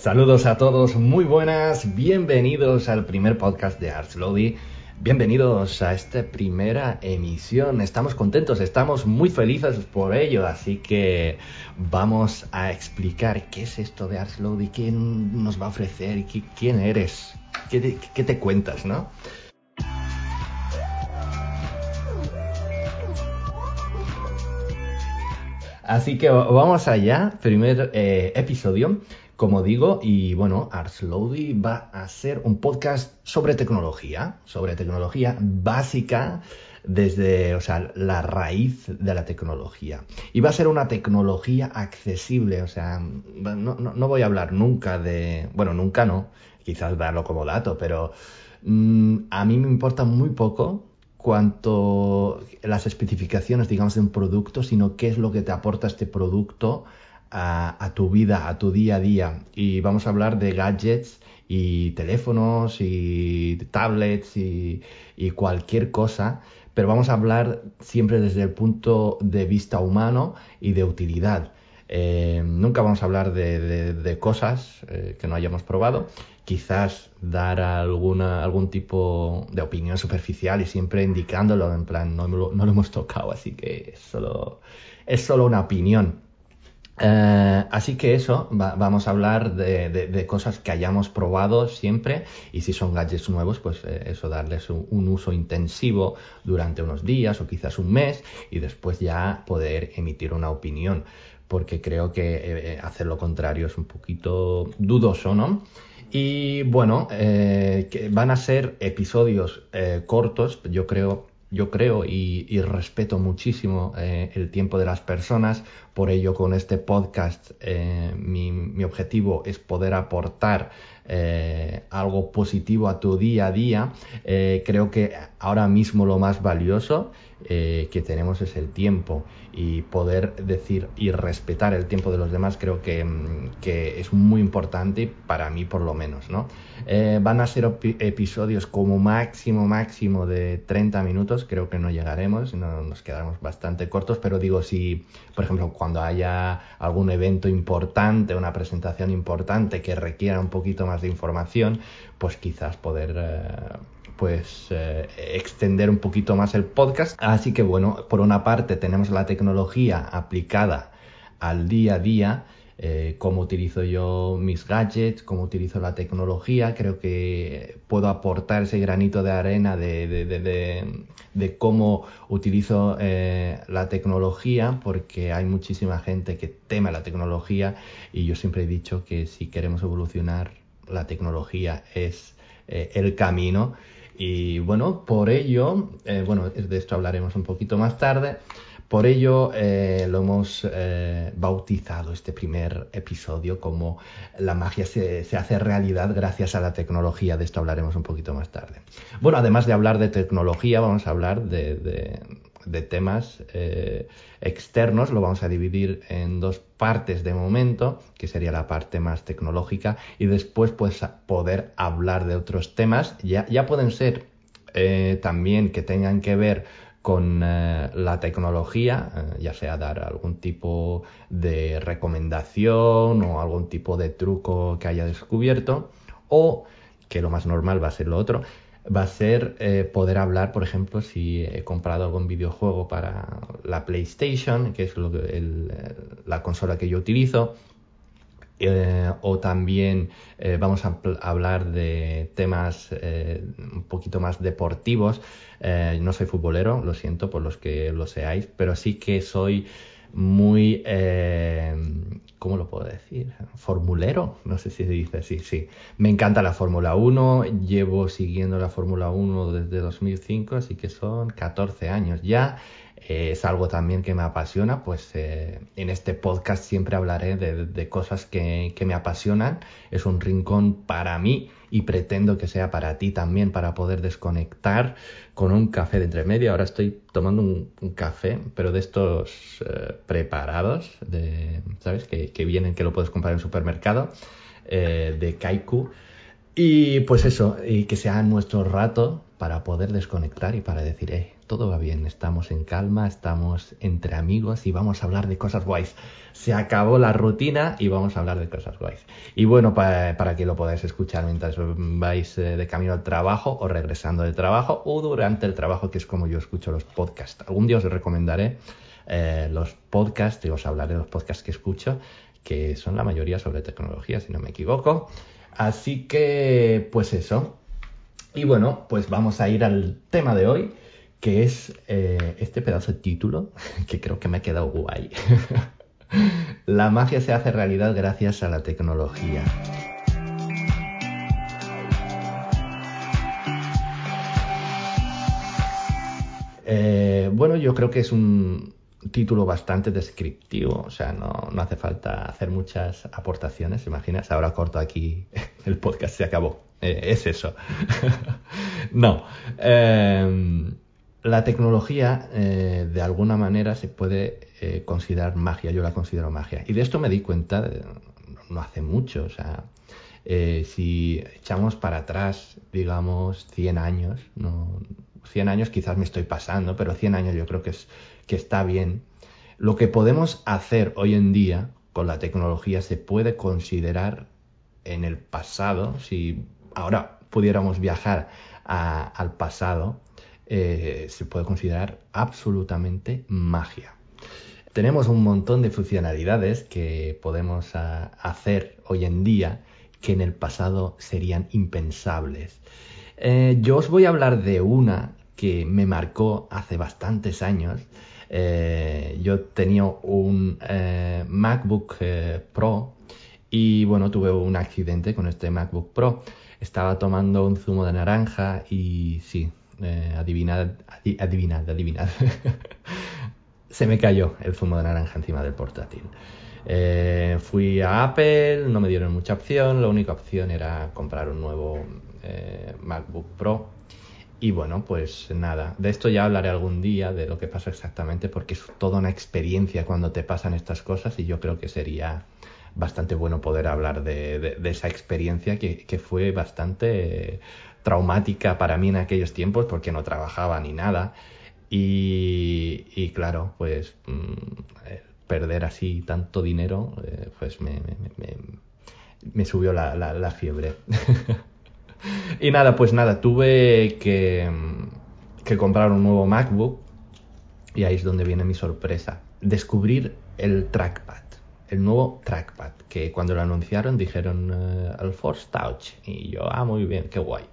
Saludos a todos, muy buenas, bienvenidos al primer podcast de Arts. Bienvenidos a esta primera emisión. Estamos contentos, estamos muy felices por ello, así que vamos a explicar qué es esto de Arts Lobby, quién nos va a ofrecer, quién eres, qué te, qué te cuentas, ¿no? Así que vamos allá, primer eh, episodio, como digo, y bueno, Ars Lodi va a ser un podcast sobre tecnología, sobre tecnología básica desde, o sea, la raíz de la tecnología. Y va a ser una tecnología accesible, o sea, no, no, voy a hablar nunca de, bueno, nunca no, quizás darlo como dato, pero mm, a mí me importa muy poco cuanto las especificaciones, digamos, de un producto, sino qué es lo que te aporta este producto a, tu vida, a tu día a día. Y vamos a hablar de gadgets y teléfonos y tablets y, cualquier cosa, pero vamos a hablar siempre desde el punto de vista humano y de utilidad. Eh, nunca vamos a hablar de, cosas eh, que no hayamos probado, quizás dar alguna, algún tipo de opinión superficial y siempre indicándolo, en plan, no, no lo hemos tocado, así que solo, es solo una opinión. Eh, así que eso, vamos a hablar de, cosas que hayamos probado siempre y si son gadgets nuevos, pues eh, eso, darles un, uso intensivo durante unos días o quizás un mes y después ya poder emitir una opinión, porque creo que eh, hacer lo contrario es un poquito dudoso, ¿no? Y bueno, que van a ser episodios cortos, yo creo, yo creo y, respeto muchísimo eh, el tiempo de las personas, por ello con este podcast mi, mi, objetivo es poder aportar algo positivo a tu día a día. creo que ahora mismo lo más valioso que tenemos es el tiempo y poder decir y respetar el tiempo de los demás creo que, mm, es muy importante para mí por lo menos, ¿no? Eh, van a ser episodios como máximo, máximo de 30 minutos, creo que no llegaremos, no, nos quedaremos bastante cortos, pero digo, si, por ejemplo, cuando haya algún evento importante, una presentación importante que requiera un poquito más de información, pues quizás poder... Eh, pues eh, extender un poquito más el podcast. Así que bueno, por una parte tenemos la tecnología aplicada al día a día, eh, cómo utilizo yo mis gadgets, cómo utilizo la tecnología, creo que puedo aportar ese granito de arena de, de, de, cómo utilizo eh, la tecnología, porque hay muchísima gente que teme la tecnología y yo siempre he dicho que si queremos evolucionar, la tecnología es el camino y bueno, por ello, eh, bueno, de esto hablaremos un poquito más tarde, por ello eh, lo hemos eh, bautizado este primer episodio como la magia se, se, hace realidad gracias a la tecnología, de esto hablaremos un poquito más tarde. Bueno, además de hablar de tecnología, vamos a hablar de, de, de temas externos, lo vamos a dividir en dos partes de momento, que sería la parte más tecnológica, y después pues poder hablar de otros temas, ya, ya pueden ser eh, también que tengan que ver con eh, la tecnología, ya sea dar algún tipo de recomendación o algún tipo de truco que haya descubierto, o que lo más normal va a ser lo otro, va a ser eh, poder hablar, por ejemplo, si he comprado algún videojuego para la PlayStation, que es lo el, la consola que yo utilizo, eh, o también eh, vamos a hablar de temas un poquito más deportivos. no soy futbolero, lo siento por los que lo seáis, pero sí que soy muy, eh, ¿cómo lo puedo decir? Formulero, no sé si se dice así, sí. Me encanta la Fórmula 1, llevo siguiendo la Fórmula 1 desde 2005, así que son 14 años ya. Eh, es algo también que me apasiona, pues eh, en este podcast siempre hablaré de, cosas que, que, me apasionan. Es un rincón para mí y pretendo que sea para ti también, para poder desconectar con un café de entre medio. Ahora estoy tomando un, café, pero de estos eh, preparados, de, ¿sabes? Que, que, vienen, que lo puedes comprar en el supermercado, de Kaiku Y pues eso, y que sea nuestro rato para poder desconectar y para decir, eh, todo va bien, estamos en calma, estamos entre amigos y vamos a hablar de cosas guays. Se acabó la rutina y vamos a hablar de cosas guays. Y bueno, para, que lo podáis escuchar mientras vais eh, de camino al trabajo o regresando del trabajo o durante el trabajo, que es como yo escucho los podcasts. Algún día os recomendaré eh, los podcasts y os hablaré de los podcasts que escucho, que son la mayoría sobre tecnología, si no me equivoco. Así que, pues eso. Y bueno, pues vamos a ir al tema de hoy que es eh, este pedazo de título, que creo que me ha quedado guay. la magia se hace realidad gracias a la tecnología. Eh, bueno, yo creo que es un título bastante descriptivo, o sea, no, hace falta hacer muchas aportaciones, imaginas, ahora corto aquí, el podcast se acabó, eh, es eso. no, la tecnología eh, de alguna manera se puede eh, considerar magia, yo la considero magia. Y de esto me di cuenta no hace mucho, o sea, eh, si echamos para atrás, digamos, 100 años, no, 100 años quizás me estoy pasando, pero 100 años yo creo que, es, que está bien. Lo que podemos hacer hoy en día con la tecnología se puede considerar en el pasado, si ahora pudiéramos viajar al pasado, eh, se puede considerar absolutamente magia. Tenemos un montón de funcionalidades que podemos ah, hacer hoy en día que en el pasado serían impensables. Eh, yo os voy a hablar de una que me marcó hace bastantes años. Eh, yo tenía un MacBook Pro y bueno, tuve un accidente con este MacBook Pro. Estaba tomando un zumo de naranja y sí, eh, adivinad, adivinad, adivinad. Se me cayó el zumo de naranja encima del portátil. Eh, fui a Apple, no me dieron mucha opción, la única opción era comprar un nuevo eh, MacBook Pro. Y bueno, pues nada, de esto ya hablaré algún día, de lo que pasa exactamente, porque es toda una experiencia cuando te pasan estas cosas y yo creo que sería bastante bueno poder hablar de, esa experiencia que, que, fue bastante traumática para mí en aquellos tiempos porque no trabajaba ni nada. Y, claro, pues mm, eh, perder así tanto dinero, eh, pues me, me, subió la, la, fiebre. y nada, pues nada, tuve que, que comprar un nuevo MacBook y ahí es donde viene mi sorpresa. Descubrir el trackpad, el nuevo trackpad, que cuando lo anunciaron dijeron el eh, Force Touch y yo, ah, muy bien, qué guay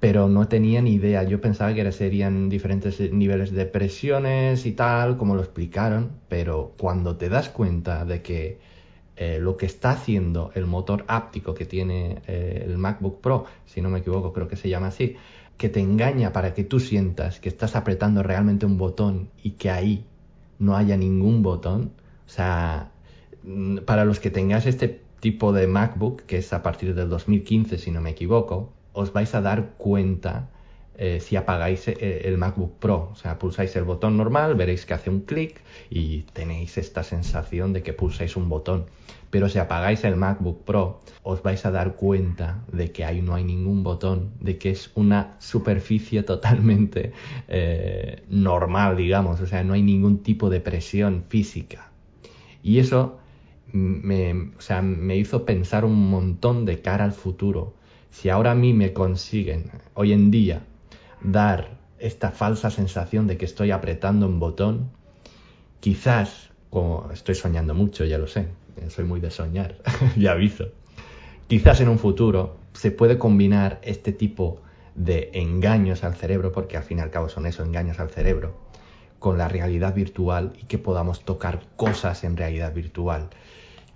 pero no tenía ni idea. Yo pensaba que serían diferentes niveles de presiones y tal, como lo explicaron, pero cuando te das cuenta de que eh, lo que está haciendo el motor áptico que tiene eh, el MacBook Pro, si no me equivoco, creo que se llama así, que te engaña para que tú sientas que estás apretando realmente un botón y que ahí no haya ningún botón. O sea, mm, para los que tengáis este tipo de MacBook, que es a partir del 2015, si no me equivoco, os vais a dar cuenta eh, si apagáis eh, el MacBook Pro. O sea, pulsáis el botón normal, veréis que hace un clic y tenéis esta sensación de que pulsáis un botón. Pero si apagáis el MacBook Pro, os vais a dar cuenta de que ahí no hay ningún botón, de que es una superficie totalmente eh, normal, digamos. O sea, no hay ningún tipo de presión física. Y eso me, o sea, me hizo pensar un montón de cara al futuro si ahora a mí me consiguen hoy en día dar esta falsa sensación de que estoy apretando un botón, quizás, como estoy soñando mucho, ya lo sé, soy muy de soñar, ya aviso, quizás en un futuro se puede combinar este tipo de engaños al cerebro, porque al fin y al cabo son eso, engaños al cerebro, con la realidad virtual y que podamos tocar cosas en realidad virtual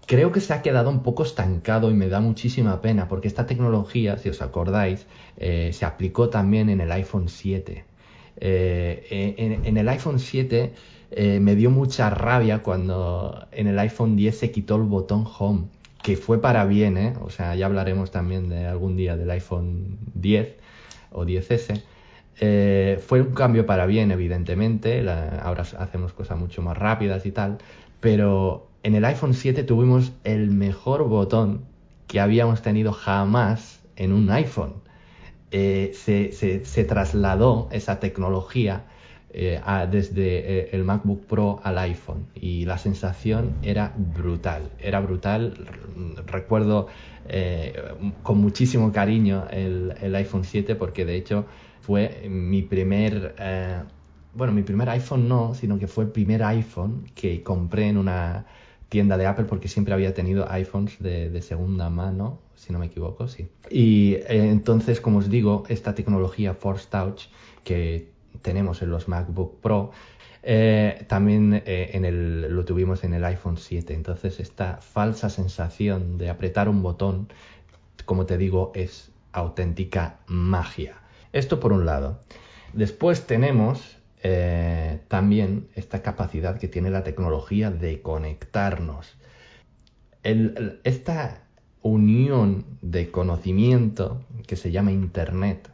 creo que se ha quedado un poco estancado y me da muchísima pena porque esta tecnología, si os acordáis, eh, se aplicó también en el iPhone 7. Eh, en, el iPhone 7 eh, me dio mucha rabia cuando en el iPhone 10 se quitó el botón Home, que fue para bien, ¿eh? O sea, ya hablaremos también de algún día del iPhone 10 o 10S. fue un cambio para bien, evidentemente. ahora hacemos cosas mucho más rápidas y tal. Pero en el iPhone 7 tuvimos el mejor botón que habíamos tenido jamás en un iPhone. Eh, se, trasladó esa tecnología eh, desde eh, el MacBook Pro al iPhone y la sensación era brutal, era brutal. Recuerdo con muchísimo cariño el, el, iPhone 7 porque de hecho fue mi primer, bueno, mi primer iPhone no, sino que fue el primer iPhone que compré en una tienda de Apple porque siempre había tenido iPhones de, segunda mano, si no me equivoco, sí. Y eh, entonces, como os digo, esta tecnología Force Touch que tenemos en los MacBook Pro, eh, también eh, en el, lo tuvimos en el iPhone 7. Entonces, esta falsa sensación de apretar un botón, como te digo, es auténtica magia. Esto por un lado. Después tenemos eh, también esta capacidad que tiene la tecnología de conectarnos. esta unión de conocimiento que se llama Internet,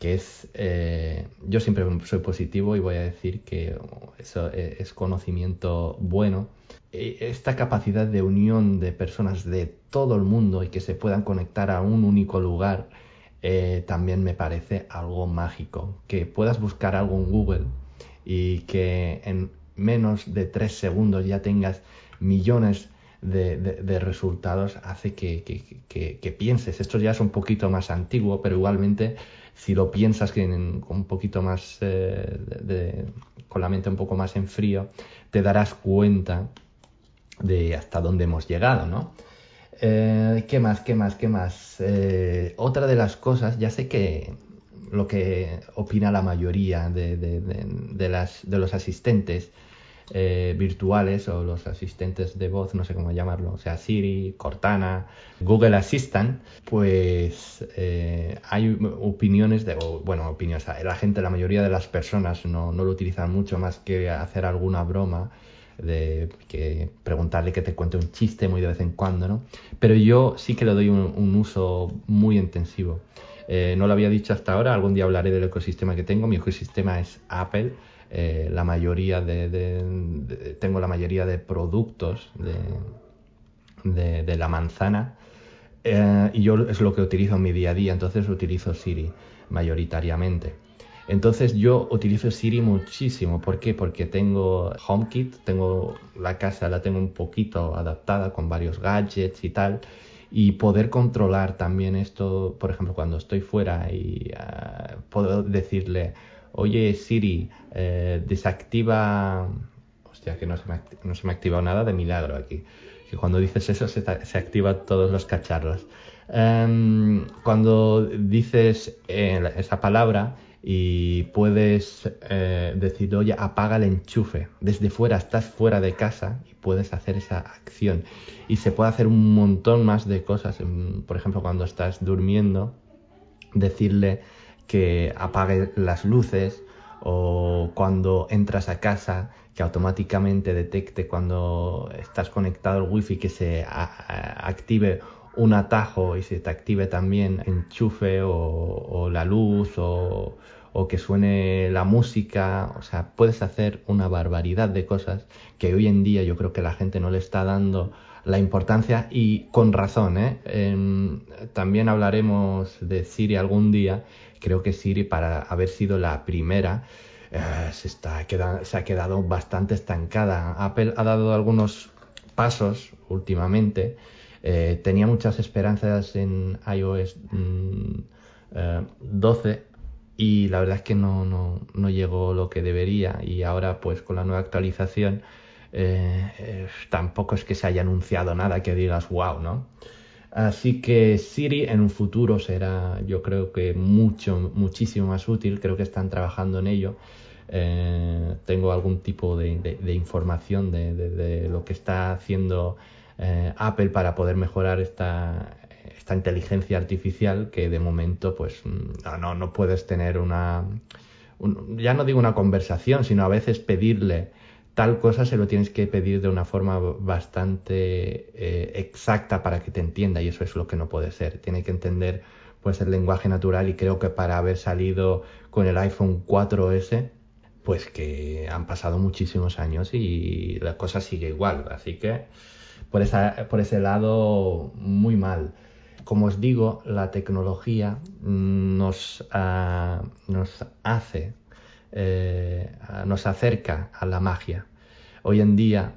que es, eh, yo siempre soy positivo y voy a decir que eso es conocimiento bueno, e, esta capacidad de unión de personas de todo el mundo y que se puedan conectar a un único lugar, eh, también me parece algo mágico. Que puedas buscar algo en Google y que en menos de tres segundos ya tengas millones de, resultados hace que, pienses. Esto ya es un poquito más antiguo, pero igualmente si lo piensas que un poquito más eh, con la mente un poco más en frío, te darás cuenta de hasta dónde hemos llegado, ¿no? Eh, ¿Qué más? ¿Qué más? ¿Qué más? Eh, otra de las cosas, ya sé que lo que opina la mayoría de, las, de los asistentes eh, virtuales o los asistentes de voz, no sé cómo llamarlo, o sea, Siri, Cortana, Google Assistant, pues hay opiniones de, bueno, opiniones, la gente, la mayoría de las personas no, no lo utilizan mucho más que hacer alguna broma de que preguntarle que te cuente un chiste muy de vez en cuando, ¿no? Pero yo sí que le doy un, uso muy intensivo. Eh, no lo había dicho hasta ahora, algún día hablaré del ecosistema que tengo. Mi ecosistema es Apple. Eh, la mayoría de, tengo la mayoría de productos de, de la manzana eh, y yo es lo que utilizo en mi día a día, entonces utilizo Siri mayoritariamente. Entonces yo utilizo Siri muchísimo. ¿Por qué? Porque tengo HomeKit, tengo la casa, la tengo un poquito adaptada con varios gadgets y tal. Y poder controlar también esto, por ejemplo, cuando estoy fuera y uh, puedo decirle, oye Siri, eh, desactiva... Hostia, que no se, me no se me ha activado nada de milagro aquí. Que cuando dices eso se, se activan todos los cacharros. Um, cuando dices eh, esa palabra, y puedes eh, decir, oye, apaga el enchufe. Desde fuera, estás fuera de casa y puedes hacer esa acción. Y se puede hacer un montón más de cosas. Por ejemplo, cuando estás durmiendo, decirle que apague las luces o cuando entras a casa que automáticamente detecte cuando estás conectado al wifi que se active un atajo y se te active también enchufe o, la luz o, que suene la música, o sea, puedes hacer una barbaridad de cosas que hoy en día yo creo que la gente no le está dando la importancia y con razón, ¿eh? Em, también hablaremos de Siri algún día, creo que Siri para haber sido la primera eh, se, está, ha quedado bastante estancada. Apple ha dado algunos pasos últimamente, eh, tenía muchas esperanzas en iOS 12 mm, eh, y la verdad es que no, no, llegó lo que debería y ahora pues con la nueva actualización eh, tampoco es que se haya anunciado nada que digas wow, ¿no? Así que Siri en un futuro será yo creo que mucho, muchísimo más útil, creo que están trabajando en ello. tengo algún tipo de, información de, de, lo que está haciendo eh, Apple para poder mejorar esta, esta inteligencia artificial que de momento pues mm, no, no puedes tener una, ya no digo una conversación, sino a veces pedirle tal cosa se lo tienes que pedir de una forma bastante eh, exacta para que te entienda y eso es lo que no puede ser. Tiene que entender pues el lenguaje natural y creo que para haber salido con el iPhone 4S pues que han pasado muchísimos años y la cosa sigue igual. Así que por, esa, por ese lado muy mal. Como os digo, la tecnología nos, ah, nos hace, eh, nos acerca a la magia. Hoy en día,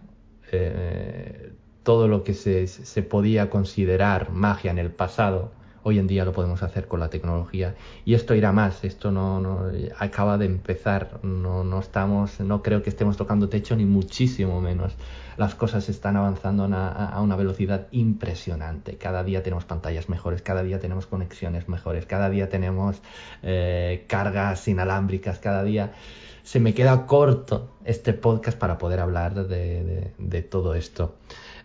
eh, todo lo que se podía considerar magia en el pasado, Hoy en día lo podemos hacer con la tecnología y esto irá más. Esto no, no acaba de empezar. No, no estamos, no creo que estemos tocando techo ni muchísimo menos. Las cosas están avanzando a, una velocidad impresionante. Cada día tenemos pantallas mejores, cada día tenemos conexiones mejores, cada día tenemos eh, cargas inalámbricas, cada día se me queda corto este podcast para poder hablar de, de todo esto.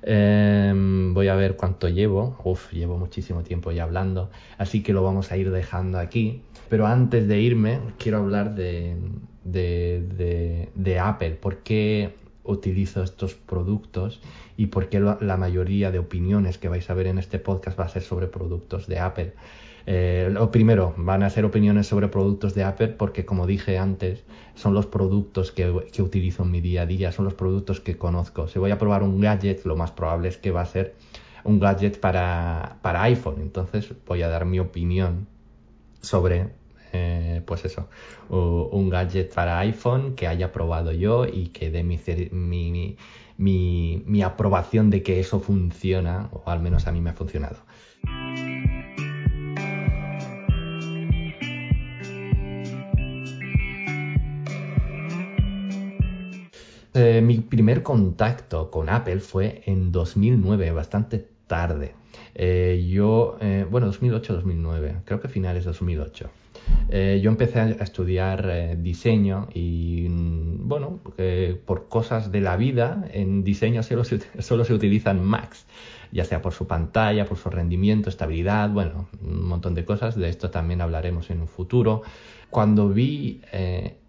Em, voy a ver cuánto llevo. Uf, llevo muchísimo tiempo ya hablando. Así que lo vamos a ir dejando aquí. Pero antes de irme, quiero hablar de, de, de, Apple. ¿Por qué utilizo estos productos? Y por qué la mayoría de opiniones que vais a ver en este podcast va a ser sobre productos de Apple. Eh, lo primero, van a ser opiniones sobre productos de Apple porque, como dije antes, son los productos que, utilizo en mi día a día, son los productos que conozco. Si voy a probar un gadget, lo más probable es que va a ser un gadget para, iPhone. Entonces voy a dar mi opinión sobre, eh, pues eso, un gadget para iPhone que haya probado yo y que dé mi, mi, mi, mi aprobación de que eso funciona, o al menos a mí me ha funcionado. Eh, mi primer contacto con Apple fue en 2009, bastante tarde. Eh, yo, eh, bueno, 2008-2009, creo que finales de 2008. yo empecé a estudiar diseño y, mm, bueno, por cosas de la vida, en diseño solo se, solo se utilizan Macs, ya sea por su pantalla, por su rendimiento, estabilidad, bueno, un montón de cosas. De esto también hablaremos en un futuro. Cuando vi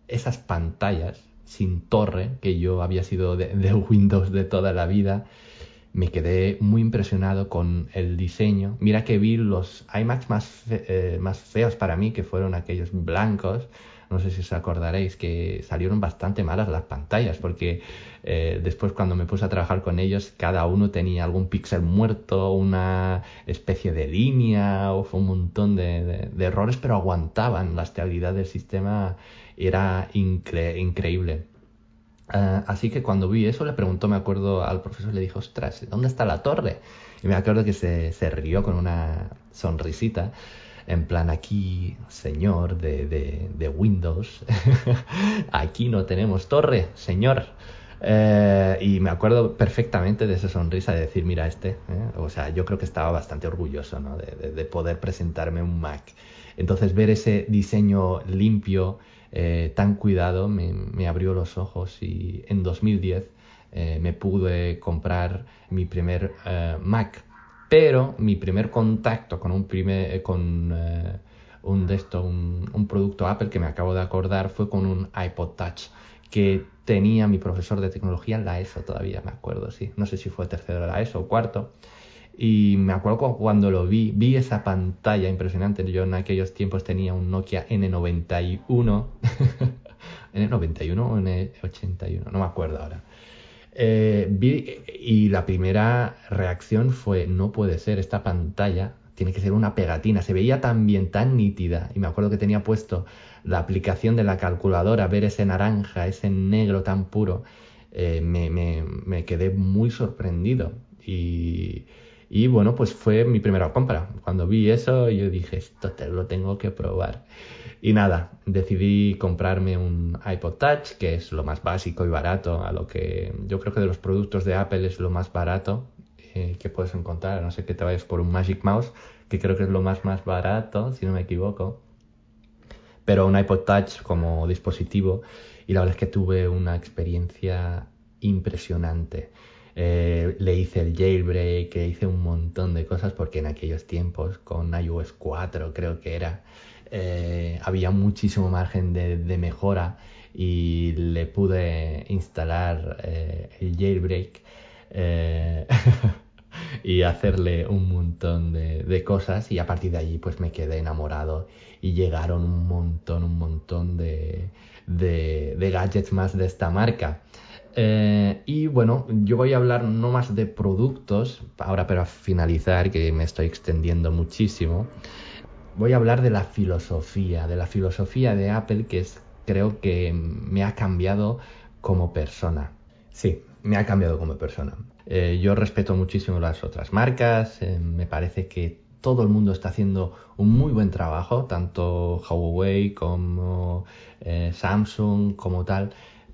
esas pantallas, sin torre, que yo había sido de, Windows de toda la vida, me quedé muy impresionado con el diseño. Mira que vi los iMacs más, eh, más feos para mí, que fueron aquellos blancos. No sé si os acordaréis que salieron bastante malas las pantallas, porque eh, después cuando me puse a trabajar con ellos, cada uno tenía algún píxel muerto, una especie de línea, o un montón de errores, pero aguantaban. La estabilidad del sistema era increíble. Ah, así que cuando vi eso le preguntó, me acuerdo al profesor, le dijo, ostras, ¿dónde está la torre? Y me acuerdo que se, se rió con una sonrisita, en plan, aquí, señor de, de, Windows, aquí no tenemos torre, señor. Eh, y me acuerdo perfectamente de esa sonrisa de decir, mira este, eh". o sea, yo creo que estaba bastante orgulloso ¿no? de, de, poder presentarme un Mac. Entonces ver ese diseño limpio, eh, tan cuidado me, abrió los ojos y en 2010 eh, me pude comprar mi primer Mac. Pero mi primer contacto con un primer, con un de esto, un, producto Apple que me acabo de acordar fue con un iPod Touch que tenía mi profesor de tecnología en la ESO todavía, me acuerdo, sí. No sé si fue tercero de la ESO o cuarto. Y me acuerdo cuando lo vi, vi esa pantalla impresionante. Yo en aquellos tiempos tenía un Nokia N91. ¿N91 o N81? No me acuerdo ahora. Eh, y la primera reacción fue, no puede ser, esta pantalla tiene que ser una pegatina. Se veía tan bien, tan nítida. Y me acuerdo que tenía puesto la aplicación de la calculadora, ver ese naranja, ese negro tan puro. Eh, me, me, me quedé muy sorprendido. Y y bueno, pues fue mi primera compra. Cuando vi eso, yo dije, esto te lo tengo que probar. Y nada, decidí comprarme un iPod Touch, que es lo más básico y barato, a lo que yo creo que de los productos de Apple es lo más barato eh, que puedes encontrar, a no ser que te vayas por un Magic Mouse, que creo que es lo más más barato, si no me equivoco. Pero un iPod Touch como dispositivo, y la verdad es que tuve una experiencia impresionante. Eh, le hice el jailbreak, le hice un montón de cosas porque en aquellos tiempos con iOS 4 creo que era, eh, había muchísimo margen de, mejora y le pude instalar eh, el jailbreak y hacerle un montón de, cosas y a partir de allí pues me quedé enamorado y llegaron un montón, un montón de, gadgets más de esta marca. Eh, y bueno, yo voy a hablar no más de productos, ahora para finalizar, que me estoy extendiendo muchísimo, voy a hablar de la filosofía, de la filosofía de Apple que es, creo que me ha cambiado como persona. Sí, me ha cambiado como persona. Eh, yo respeto muchísimo las otras marcas, eh, me parece que todo el mundo está haciendo un muy buen trabajo, tanto Huawei como eh, Samsung como tal,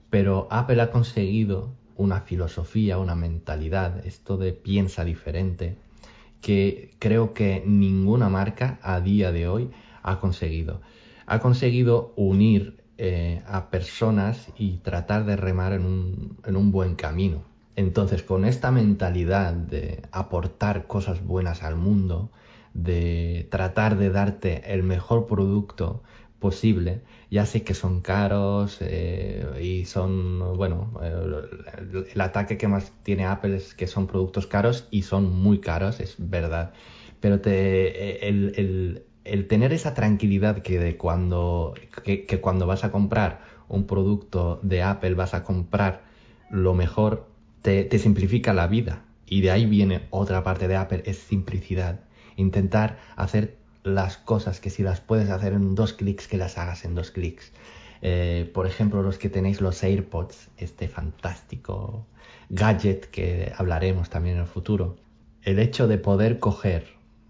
pero Apple ha conseguido una filosofía, una mentalidad, esto de piensa diferente, que creo que ninguna marca a día de hoy ha conseguido. Ha conseguido unir a personas y tratar de remar en un, en un buen camino. Entonces, con esta mentalidad de aportar cosas buenas al mundo, de tratar de darte el mejor producto posible. Ya sé que son caros eh, y son, bueno, el, ataque que más tiene Apple es que son productos caros y son muy caros, es verdad. Pero te, el, el, tener esa tranquilidad que, de cuando, que cuando vas a comprar un producto de Apple vas a comprar lo mejor, te, te simplifica la vida. Y de ahí viene otra parte de Apple, es simplicidad intentar hacer las cosas que si las puedes hacer en dos clics, que las hagas en dos clics. Eh, por ejemplo, los que tenéis los AirPods, este fantástico gadget que hablaremos también en el futuro. El hecho de poder coger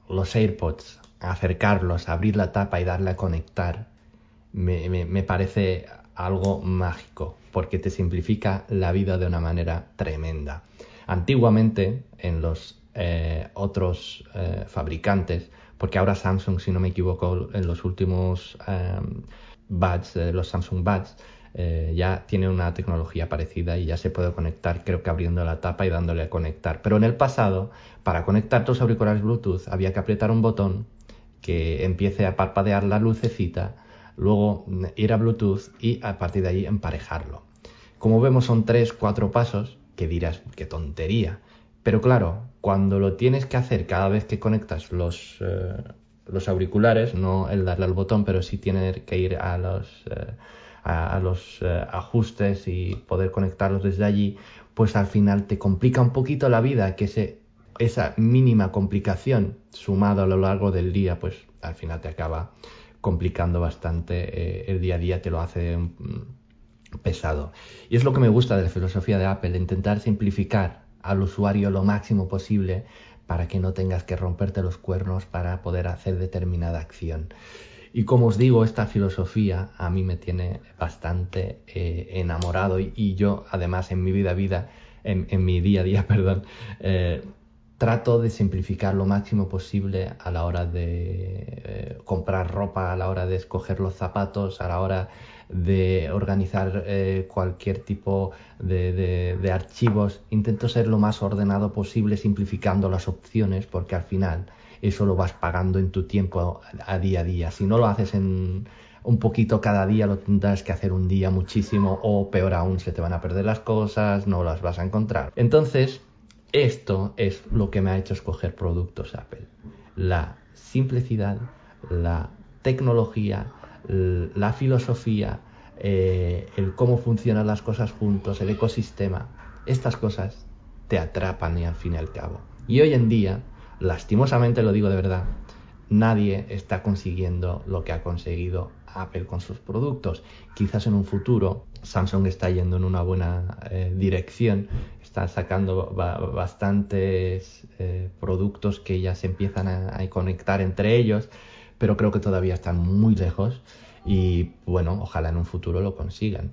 los AirPods, acercarlos, abrir la tapa y darle a conectar, me, me parece algo mágico, porque te simplifica la vida de una manera tremenda. Antiguamente, en los eh, otros eh, fabricantes, porque ahora Samsung, si no me equivoco, en los últimos em, buds, eh, los Samsung Buds, ya tiene una tecnología parecida y ya se puede conectar, creo que abriendo la tapa y dándole a conectar. Pero en el pasado, para conectar tus auriculares Bluetooth, había que apretar un botón que empiece a parpadear la lucecita, luego mm, ir a Bluetooth y a partir de ahí emparejarlo. Como vemos son tres, cuatro pasos que dirás, qué tontería. Pero claro, cuando lo tienes que hacer cada vez que conectas los, eh, los auriculares, no el darle al botón, pero sí tener que ir a los, eh, a, los eh, ajustes y poder conectarlos desde allí, pues al final te complica un poquito la vida, que ese, esa mínima complicación sumada a lo largo del día, pues al final te acaba complicando bastante el día a día, te lo hace mm, pesado. Y es lo que me gusta de la filosofía de Apple, intentar simplificar al usuario lo máximo posible para que no tengas que romperte los cuernos para poder hacer determinada acción. Y como os digo, esta filosofía a mí me tiene bastante eh, enamorado y, yo además en mi vida vida, en, mi día a día, perdón, eh, trato de simplificar lo máximo posible a la hora de eh, comprar ropa, a la hora de escoger los zapatos, a la hora de organizar eh, cualquier tipo de, de, archivos. Intento ser lo más ordenado posible simplificando las opciones porque al final eso lo vas pagando en tu tiempo a día a día. Si no lo haces en un poquito cada día, lo tendrás que hacer un día muchísimo o peor aún, se te van a perder las cosas, no las vas a encontrar. Entonces, esto es lo que me ha hecho escoger productos Apple. La simplicidad, la tecnología, la filosofía, eh, el cómo funcionan las cosas juntos, el ecosistema. Estas cosas te atrapan y al fin y al cabo. Y hoy en día, lastimosamente lo digo de verdad, nadie está consiguiendo lo que ha conseguido Apple con sus productos. Quizás en un futuro Samsung está yendo en una buena eh, dirección está sacando bastantes eh, productos que ya se empiezan a, conectar entre ellos, pero creo que todavía están muy lejos y bueno, ojalá en un futuro lo consigan.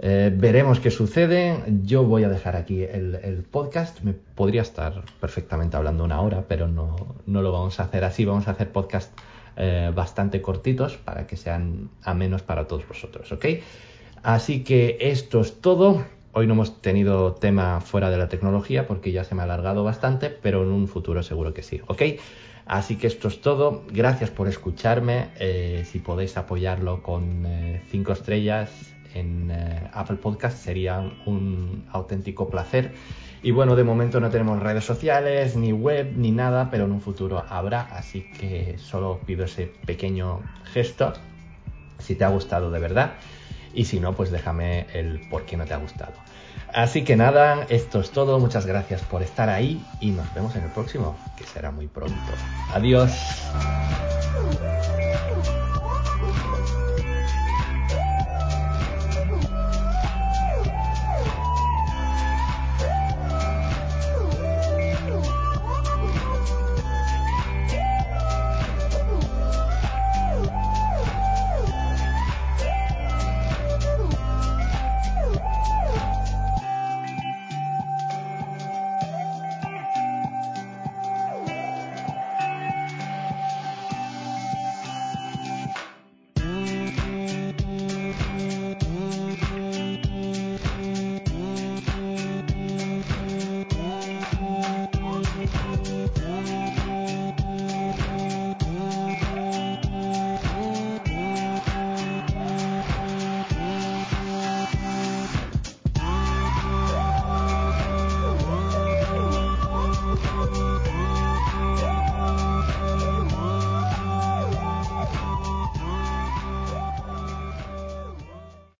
Eh, veremos qué sucede. Yo voy a dejar aquí el, podcast. Me podría estar perfectamente hablando una hora, pero no, no lo vamos a hacer así. Vamos a hacer podcast eh, bastante cortitos para que sean amenos para todos vosotros, ¿ok? Así que esto es todo. Hoy no hemos tenido tema fuera de la tecnología porque ya se me ha alargado bastante, pero en un futuro seguro que sí, ¿ok? Así que esto es todo. Gracias por escucharme. Eh, si podéis apoyarlo con 5 eh, estrellas en eh, Apple Podcast sería un auténtico placer. Y bueno, de momento no tenemos redes sociales, ni web, ni nada, pero en un futuro habrá. Así que solo pido ese pequeño gesto si te ha gustado de verdad. y si no, pues déjame el por qué no te ha gustado. Así que nada, esto es todo, muchas gracias por estar ahí y nos vemos en el próximo, que será muy pronto. Adiós.